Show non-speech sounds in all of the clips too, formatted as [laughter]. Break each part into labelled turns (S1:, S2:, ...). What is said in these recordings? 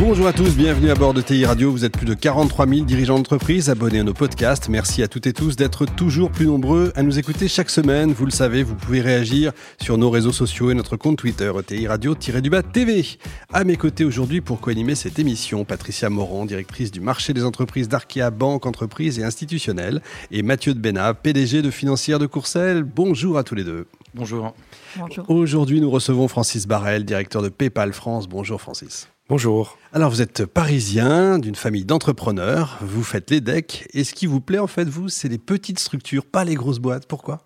S1: Bonjour à tous, bienvenue à bord de TI Radio. Vous êtes plus de 43 000 dirigeants d'entreprise abonnés à nos podcasts. Merci à toutes et tous d'être toujours plus nombreux à nous écouter chaque semaine. Vous le savez, vous pouvez réagir sur nos réseaux sociaux et notre compte Twitter, TI Radio-du-bas TV. À mes côtés aujourd'hui pour co-animer cette émission, Patricia Morand, directrice du marché des entreprises d'Arkea Banque, Entreprises et Institutionnelles, et Mathieu de Bénat, PDG de Financière de Courcelles. Bonjour à tous les deux.
S2: Bonjour.
S3: Bonjour.
S1: Aujourd'hui, nous recevons Francis Barrel, directeur de PayPal France. Bonjour Francis.
S2: Bonjour.
S1: Alors vous êtes parisien, d'une famille d'entrepreneurs, vous faites les decks, et ce qui vous plaît en fait, vous, c'est les petites structures, pas les grosses boîtes. Pourquoi?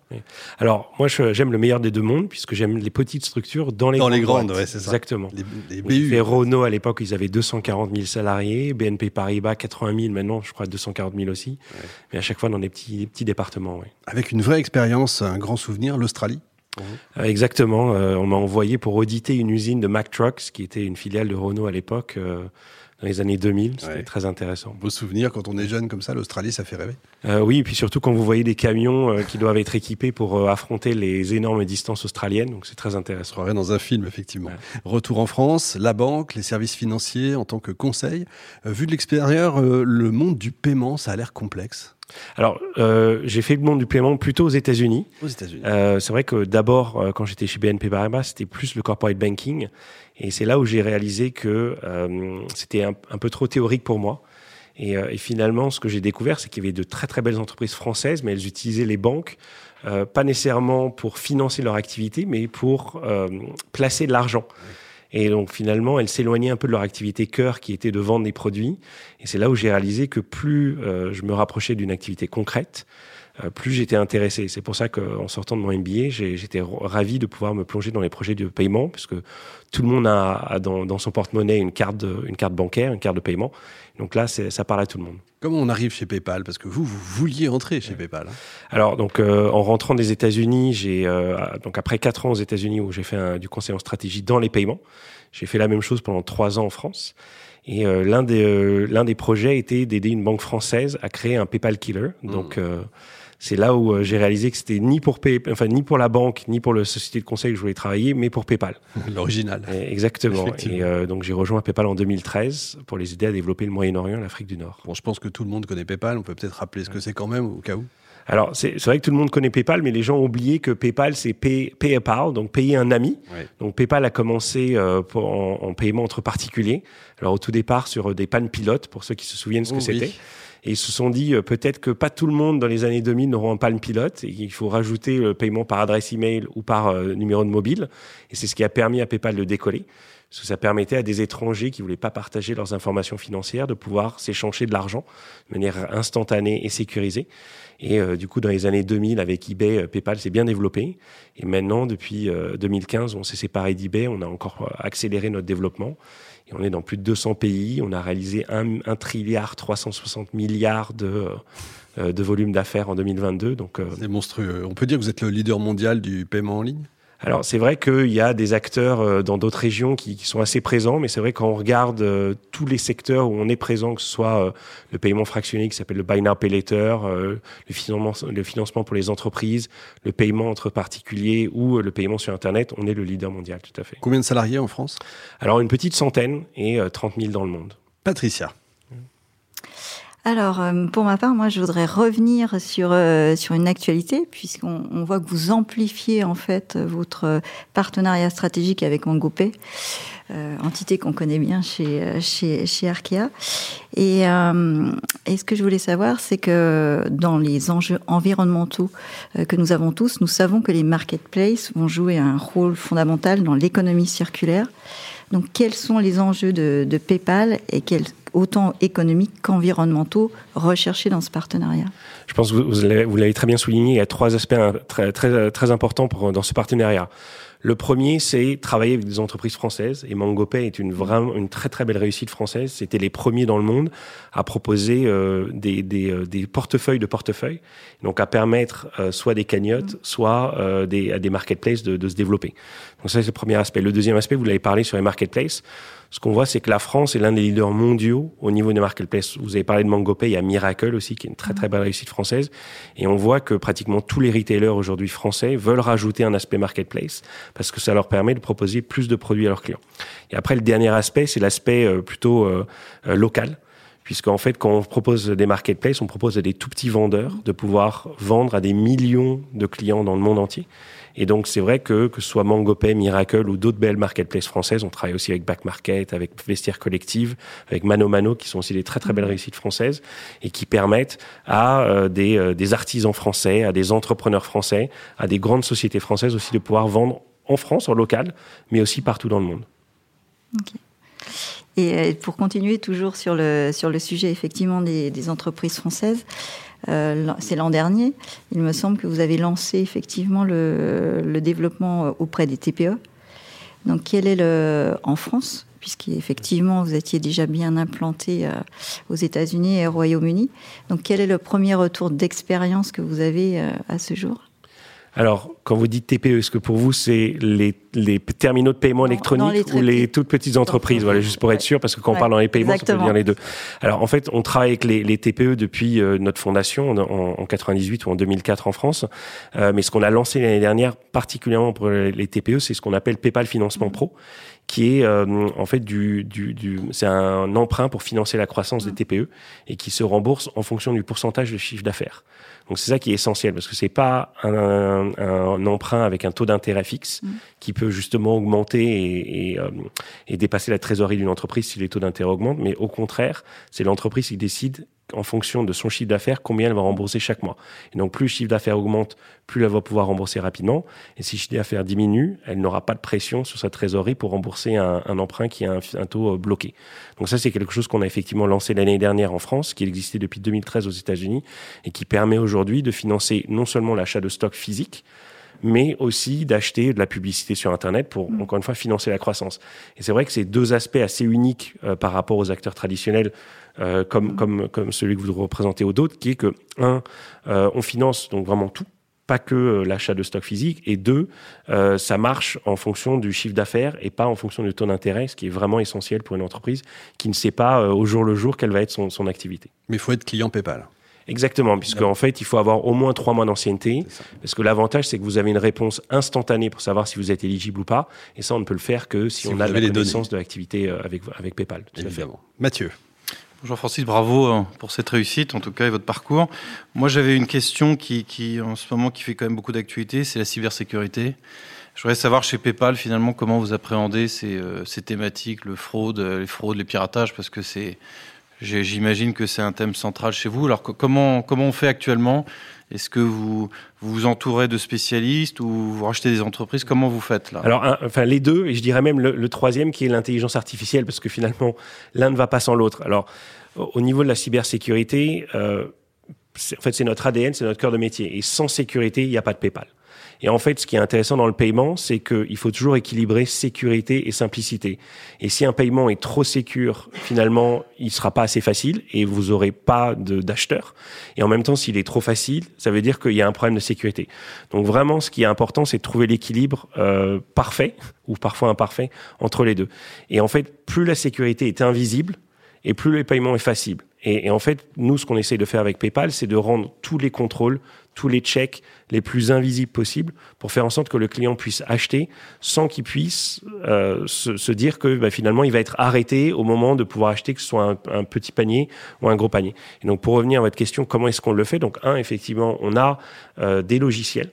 S2: Alors moi j'aime le meilleur des deux mondes, puisque j'aime les petites structures dans les
S1: dans
S2: grandes
S1: les grandes,
S2: boîtes.
S1: ouais, c'est ça.
S2: Exactement.
S1: Les, les BU.
S2: Renault à l'époque, ils avaient 240 000 salariés, BNP Paribas 80 000, maintenant je crois 240 000 aussi, mais à chaque fois dans des petits, des petits départements. ouais.
S1: Avec une vraie expérience, un grand souvenir, l'Australie?
S2: Euh, exactement, euh, on m'a envoyé pour auditer une usine de Mack Trucks, qui était une filiale de Renault à l'époque, euh, dans les années 2000, c'était
S1: Ouais.
S2: très intéressant.
S1: Beau souvenir, quand on est jeune comme ça, l'Australie, ça fait rêver.
S2: Euh, oui, et puis surtout quand vous voyez des camions euh, qui doivent être équipés pour euh, affronter les énormes distances australiennes, donc c'est très
S1: On
S2: intéressant.
S1: croirait dans un film, effectivement.
S2: Ouais.
S1: Retour en France, la banque, les services financiers en tant que conseil. Vu de l'extérieur, le monde du paiement, ça a l'air complexe.
S2: Alors, euh, j'ai fait le monde du paiement plutôt aux États-Unis.
S1: Aux États-Unis.
S2: Euh, c'est vrai que d'abord, euh, quand j'étais chez BNP Paribas, c'était plus le corporate banking, et c'est là où j'ai réalisé que c'était un, un peu trop théorique pour moi. Et, et finalement, ce que j'ai découvert, c'est qu'il y avait de très très belles entreprises françaises, mais elles utilisaient les banques pas nécessairement pour financer leur activité, mais pour placer de l'argent. Et donc finalement, elles s'éloignaient un peu de leur activité cœur, qui était de vendre des produits. Et c'est là où j'ai réalisé que plus euh, je me rapprochais d'une activité concrète, plus j'étais intéressé. C'est pour ça qu'en sortant de mon MBA, j'étais ravi de pouvoir me plonger dans les projets de paiement, puisque tout le monde a, a dans, dans son porte-monnaie une carte, de- une carte bancaire, une carte de paiement. Donc là, ça parle à tout le monde.
S1: Comment on arrive chez PayPal? Parce que vous, vous vouliez entrer chez PayPal. hein.
S2: Alors donc euh, en rentrant des États-Unis, j'ai euh, donc après quatre ans aux États-Unis où j'ai fait un- du conseil en stratégie dans les paiements, j'ai fait la même chose pendant trois ans en France. Et euh, l'un des euh, l'un des projets était d'aider une banque française à créer un PayPal Killer. Donc euh, c'est là où euh, j'ai réalisé que c'était ni pour Pay, enfin ni pour la banque ni pour la société de conseil que je voulais travailler, mais pour PayPal. [laughs]
S1: L'original.
S2: Exactement. Et euh, donc j'ai rejoint PayPal en 2013 pour les aider à développer le Moyen-Orient et l'Afrique du Nord.
S1: Bon, je pense que tout le monde connaît PayPal. On peut peut-être rappeler ce que c'est quand même, au cas où.
S2: Alors, c'est vrai que tout le monde connaît PayPal, mais les gens ont oublié que PayPal, c'est pay, pay a pal, donc payer un ami.
S1: Ouais.
S2: Donc, PayPal a commencé euh, pour- en, en paiement entre particuliers. Alors, au tout départ, sur des pannes pilotes, pour ceux qui se souviennent ce que
S1: Oh, oui.
S2: c'était. Et ils se sont dit, euh, peut-être que pas tout le monde dans les années 2000 n'auront un panne pilote, et qu'il faut rajouter le paiement par adresse email ou par euh, numéro de mobile. Et c'est ce qui a permis à PayPal de décoller. Parce que ça permettait à des étrangers qui voulaient pas partager leurs informations financières de pouvoir s'échanger de l'argent de manière instantanée et sécurisée. Et euh, du coup, dans les années 2000, avec eBay, euh, PayPal s'est bien développé. Et maintenant, depuis euh, 2015, on s'est séparé d'eBay, on a encore euh, accéléré notre développement. Et on est dans plus de 200 pays. On a réalisé 1, 1 trilliard 360 milliards de, euh, volume d'affaires en 2022. Donc, euh,
S1: C'est monstrueux. On peut dire que vous êtes le leader mondial du paiement en ligne?
S2: Alors c'est vrai qu'il y a des acteurs euh, dans d'autres régions qui, qui sont assez présents, mais c'est vrai quand on regarde euh, tous les secteurs où on est présent, que ce soit euh, le paiement fractionné qui s'appelle le Buy Now Pay Later, euh, le, financement, le financement pour les entreprises, le paiement entre particuliers ou le paiement sur Internet, on est le leader mondial, tout à fait.
S1: Combien de salariés en France?
S2: Alors une petite centaine et euh, 30 000 dans le monde.
S1: Patricia.
S4: Alors, euh, pour ma part, moi, je voudrais revenir sur euh, sur une actualité, puisqu'on on voit que vous amplifiez en fait votre partenariat stratégique avec MangoPay, euh, entité qu'on connaît bien chez euh, chez chez Arkea. Et, euh, et ce que je voulais savoir, c'est que dans les enjeux environnementaux euh, que nous avons tous, nous savons que les marketplaces vont jouer un rôle fondamental dans l'économie circulaire. Donc, quels sont les enjeux de, PayPal et quels autant économiques qu'environnementaux recherchés dans ce partenariat?
S2: Je pense que vous, l'avez très bien souligné, il y a trois aspects hein, très, très, très importants pour, dans ce partenariat. Le premier, c'est travailler avec des entreprises françaises. Et MangoPay est une vraiment une très très belle réussite française. C'était les premiers dans le monde à proposer euh, des, des, euh, des, portefeuilles de portefeuilles, donc à permettre euh, soit des cagnottes, soit euh, des, à des marketplaces de, de se développer. Donc ça, c'est le premier aspect. Le deuxième aspect, vous l'avez parlé sur les marketplaces ce qu'on voit, c'est que la France est l'un des leaders mondiaux au niveau des marketplaces. Vous avez parlé de MangoPay, il y a Miracle aussi, qui est une très très belle réussite française. Et on voit que pratiquement tous les retailers aujourd'hui français veulent rajouter un aspect marketplace parce que ça leur permet de proposer plus de produits à leurs clients. Et après, le dernier aspect, c'est l'aspect euh, plutôt euh, euh, local puisqu'en fait, quand on propose des marketplaces, on propose à des tout petits vendeurs de pouvoir vendre à des millions de clients dans le monde entier. Et donc, c'est vrai que, que ce soit MangoPay, Miracle ou d'autres belles marketplaces françaises, on travaille aussi avec Back Market, avec Vestiaire Collective, avec Mano Mano, qui sont aussi des très très belles réussites françaises et qui permettent à euh, des, euh, des artisans français, à des entrepreneurs français, à des grandes sociétés françaises aussi de pouvoir vendre en France, en local, mais aussi partout dans le monde.
S4: Okay. Et euh, pour continuer toujours sur le, sur le sujet effectivement des, des entreprises françaises, c'est l'an dernier, il me semble que vous avez lancé effectivement le, développement auprès des TPE. Donc quel est le en France, puisqu'effectivement vous étiez déjà bien implanté euh, aux États-Unis et au Royaume-Uni. Donc quel est le premier retour d'expérience que vous avez euh, à ce jour?
S2: Alors, quand vous dites TPE, est-ce que pour vous, c'est les, les, terminaux de paiement électronique ou les toutes petites entreprises Voilà, juste pour être sûr, parce que quand ouais, on parle dans les paiements, Exactement. ça peut dire les deux. Alors, en fait, on travaille avec les, les TPE depuis euh, notre fondation en, en, 98 ou en 2004 en France. Euh, mais ce qu'on a lancé l'année dernière, particulièrement pour les TPE, c'est ce qu'on appelle PayPal Financement mmh. Pro qui est euh, en fait du, du, du c'est un emprunt pour financer la croissance mmh. des TPE et qui se rembourse en fonction du pourcentage de chiffre d'affaires. Donc c'est ça qui est essentiel parce que c'est pas un, un, un, emprunt avec un taux d'intérêt fixe mmh. qui peut justement augmenter euh, et dépasser la trésorerie d'une entreprise si les taux d'intérêt augmentent, mais au contraire, c'est l'entreprise qui décide en fonction de son chiffre d'affaires, combien elle va rembourser chaque mois. Et donc, plus le chiffre d'affaires augmente, plus elle va pouvoir rembourser rapidement. Et si le chiffre d'affaires diminue, elle n'aura pas de pression sur sa trésorerie pour rembourser un, un emprunt qui a un, un, taux euh, bloqué. Donc ça, c'est quelque chose qu'on a effectivement lancé l'année dernière en France, qui existait depuis 2013 aux États-Unis et qui permet aujourd'hui de financer non seulement l'achat de stocks physiques, mais aussi d'acheter de la publicité sur Internet pour, mmh. encore une fois, financer la croissance. Et c'est vrai que c'est deux aspects assez uniques euh, par rapport aux acteurs traditionnels euh, comme, comme, comme celui que vous représentez ou d'autres, qui est que, un, euh, on finance donc vraiment tout, pas que euh, l'achat de stock physique, et deux, euh, ça marche en fonction du chiffre d'affaires et pas en fonction du taux d'intérêt, ce qui est vraiment essentiel pour une entreprise qui ne sait pas euh, au jour le jour quelle va être son, son activité.
S1: Mais il faut être client PayPal.
S2: Exactement, puisque en fait, il faut avoir au moins trois mois d'ancienneté, parce que l'avantage, c'est que vous avez une réponse instantanée pour savoir si vous êtes éligible ou pas, et ça, on ne peut le faire que si, si on a la connaissance de l'activité avec, avec PayPal.
S1: Évidemment. Mathieu.
S5: Jean-Francis, bravo euh, pour cette réussite, en tout cas, et votre parcours. Moi, j'avais une question qui, qui, en ce moment, qui fait quand même beaucoup d'actualité, c'est la cybersécurité. Je voudrais savoir chez PayPal, finalement, comment vous appréhendez ces, euh, ces thématiques, le fraude, les fraudes, les piratages, parce que c'est, j'imagine que c'est un thème central chez vous. Alors, comment, comment on fait actuellement? Est-ce que vous, vous vous entourez de spécialistes ou vous rachetez des entreprises? Comment vous faites là?
S2: Alors, un, enfin les deux, et je dirais même le, troisième qui est l'intelligence artificielle, parce que finalement l'un ne va pas sans l'autre. Alors, au niveau de la cybersécurité, euh, en fait c'est notre ADN, c'est notre cœur de métier, et sans sécurité, il n'y a pas de PayPal. Et en fait, ce qui est intéressant dans le paiement, c'est qu'il faut toujours équilibrer sécurité et simplicité. Et si un paiement est trop sécure, finalement, il sera pas assez facile et vous aurez pas d'acheteurs. Et en même temps, s'il est trop facile, ça veut dire qu'il y a un problème de sécurité. Donc vraiment, ce qui est important, c'est de trouver l'équilibre euh, parfait ou parfois imparfait entre les deux. Et en fait, plus la sécurité est invisible, et plus le paiement est facile. Et, et en fait, nous, ce qu'on essaie de faire avec PayPal, c'est de rendre tous les contrôles, tous les checks les plus invisibles possibles pour faire en sorte que le client puisse acheter sans qu'il puisse euh, se, se, dire que bah, finalement il va être arrêté au moment de pouvoir acheter, que ce soit un, un, petit panier ou un gros panier. Et donc pour revenir à votre question, comment est-ce qu'on le fait? Donc un, effectivement, on a euh, des logiciels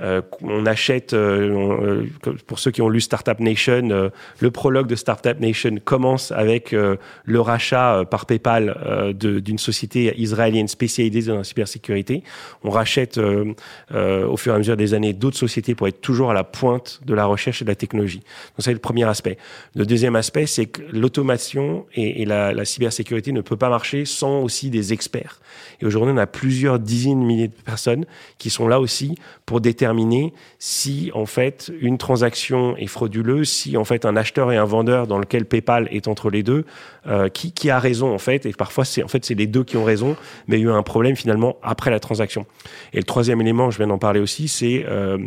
S2: euh, on achète, euh, euh, pour ceux qui ont lu Startup Nation, le prologue de Startup Nation commence avec le rachat par PayPal d'une société israélienne spécialisée dans la cybersécurité. On rachète au fur et à mesure des années d'autres sociétés pour être toujours à la pointe de la recherche et de la technologie. Donc c'est le premier aspect. Le deuxième aspect, c'est que l'automation et, la, cybersécurité ne peut pas marcher sans aussi des experts. Et aujourd'hui, on a plusieurs dizaines de milliers de personnes qui sont là aussi pour déterminer si en fait une transaction est frauduleuse, si en fait un acheteur et un vendeur dans lequel PayPal est entre les deux, euh, qui, qui a raison en fait. Et parfois c'est en fait c'est les deux qui ont raison, mais il y a eu un problème finalement après la transaction. Et le troisième élément, je viens d'en parler aussi, c'est euh,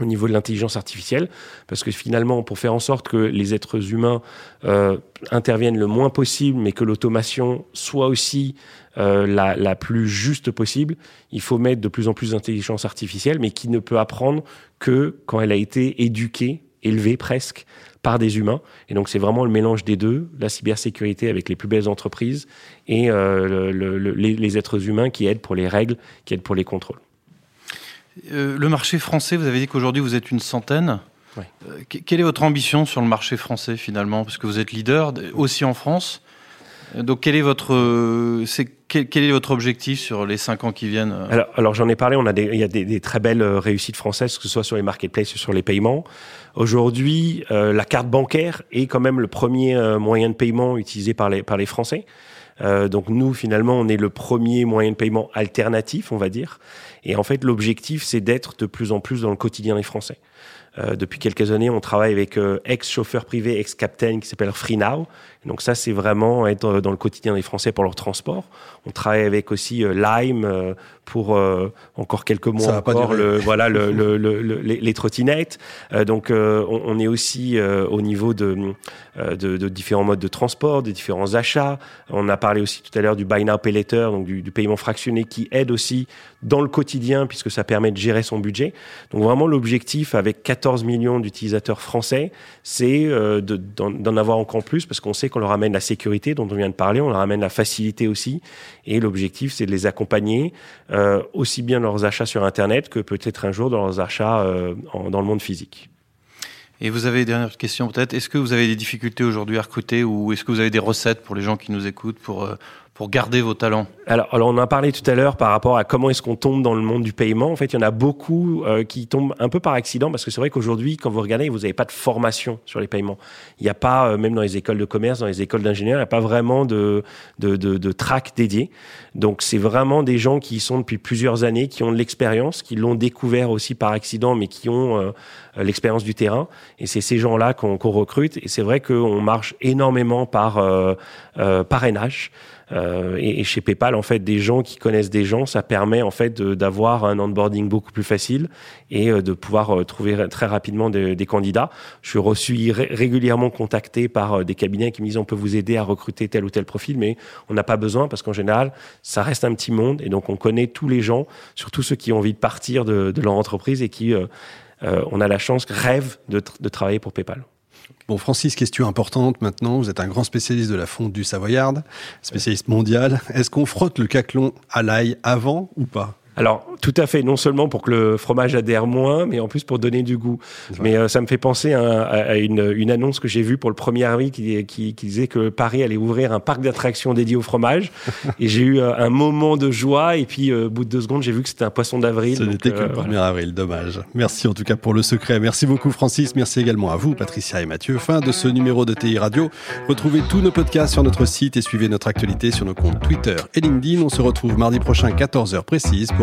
S2: au niveau de l'intelligence artificielle, parce que finalement, pour faire en sorte que les êtres humains euh, interviennent le moins possible, mais que l'automation soit aussi euh, la, la, plus juste possible, il faut mettre de plus en plus d'intelligence artificielle, mais qui ne peut apprendre que quand elle a été éduquée, élevée presque par des humains. Et donc c'est vraiment le mélange des deux, la cybersécurité avec les plus belles entreprises et euh, le, le, les, les êtres humains qui aident pour les règles, qui aident pour les contrôles.
S5: Euh, le marché français, vous avez dit qu'aujourd'hui vous êtes une centaine. Euh, quelle est votre ambition sur le marché français finalement? Parce que vous êtes leader aussi en France. Euh, donc quel est votre, euh, c'est, quel, quel, est votre objectif sur les cinq ans qui viennent
S2: Alors, alors j'en ai parlé, on a des, il y a des, des, très belles réussites françaises, que ce soit sur les marketplaces ou sur les paiements. Aujourd'hui, euh, la carte bancaire est quand même le premier moyen de paiement utilisé par les, par les Français. Euh, donc nous, finalement, on est le premier moyen de paiement alternatif, on va dire. Et en fait, l'objectif, c'est d'être de plus en plus dans le quotidien des Français. Euh, depuis quelques années, on travaille avec euh, ex-chauffeurs privés, ex-captain, qui s'appelle FreeNow. Donc ça, c'est vraiment être dans le quotidien des Français pour leur transport. On travaille avec aussi euh, Lime euh, pour euh, encore quelques mois encore le, voilà le, le, [laughs] les, les, trottinettes. donc on, on, est aussi au niveau de, de, de, différents modes de transport, de différents achats. On a parlé aussi tout à l'heure du buy now pay later, donc du, du, paiement fractionné qui aide aussi dans le quotidien puisque ça permet de gérer son budget. Donc vraiment l'objectif avec 14 millions d'utilisateurs français, c'est d'en avoir encore plus parce qu'on sait qu'on leur amène la sécurité dont on vient de parler, on leur amène la facilité aussi. Et l'objectif, c'est de les accompagner euh, aussi bien dans leurs achats sur Internet que peut-être un jour dans leurs achats euh, dans le monde physique.
S5: Et vous avez, dernière question peut-être, est-ce que vous avez des difficultés aujourd'hui à recruter ou est-ce que vous avez des recettes pour les gens qui nous écoutent pour, euh, pour garder vos talents
S2: alors, on en a parlé tout à l'heure par rapport à comment est-ce qu'on tombe dans le monde du paiement. En fait, il y en a beaucoup euh, qui tombent un peu par accident parce que c'est vrai qu'aujourd'hui, quand vous regardez, vous n'avez pas de formation sur les paiements. Il n'y a pas, euh, même dans les écoles de commerce, dans les écoles d'ingénieurs, il n'y a pas vraiment de, de, de, de track dédié. Donc, c'est vraiment des gens qui y sont depuis plusieurs années, qui ont de l'expérience, qui l'ont découvert aussi par accident, mais qui ont euh, l'expérience du terrain. Et c'est ces gens-là qu'on qu recrute. Et c'est vrai qu'on marche énormément par parrainage. Euh, et, et, chez PayPal, en fait, des gens qui connaissent des gens, ça permet en fait d'avoir un onboarding beaucoup plus facile et euh, de pouvoir euh, trouver très rapidement des, des candidats. Je suis reçu ré régulièrement contacté par des cabinets qui me disent on peut vous aider à recruter tel ou tel profil, mais on n'a pas besoin parce qu'en général, ça reste un petit monde et donc on connaît tous les gens, surtout ceux qui ont envie de partir de, de leur entreprise et qui, euh, on a la chance, rêvent de, de travailler pour PayPal.
S1: Bon, Francis, question importante maintenant. Vous êtes un grand spécialiste de la fonte du Savoyard, spécialiste mondial. Est-ce qu'on frotte le caclon à l'ail avant ou pas?
S2: Alors, tout à fait, non seulement pour que le fromage adhère moins, mais en plus pour donner du goût. Mais euh, ça me fait penser à, à une, une, annonce que j'ai vue pour le 1er avril qui, qui, qui, disait que Paris allait ouvrir un parc d'attractions dédié au fromage. [laughs] et j'ai eu euh, un moment de joie, et puis euh, au bout de deux secondes, j'ai vu que c'était un poisson d'avril.
S1: Ce n'était que le 1er voilà. avril, dommage. Merci en tout cas pour le secret. Merci beaucoup Francis, merci également à vous Patricia et Mathieu. Fin de ce numéro de TI Radio. Retrouvez tous nos podcasts sur notre site et suivez notre actualité sur nos comptes Twitter et LinkedIn. On se retrouve mardi prochain 14h précise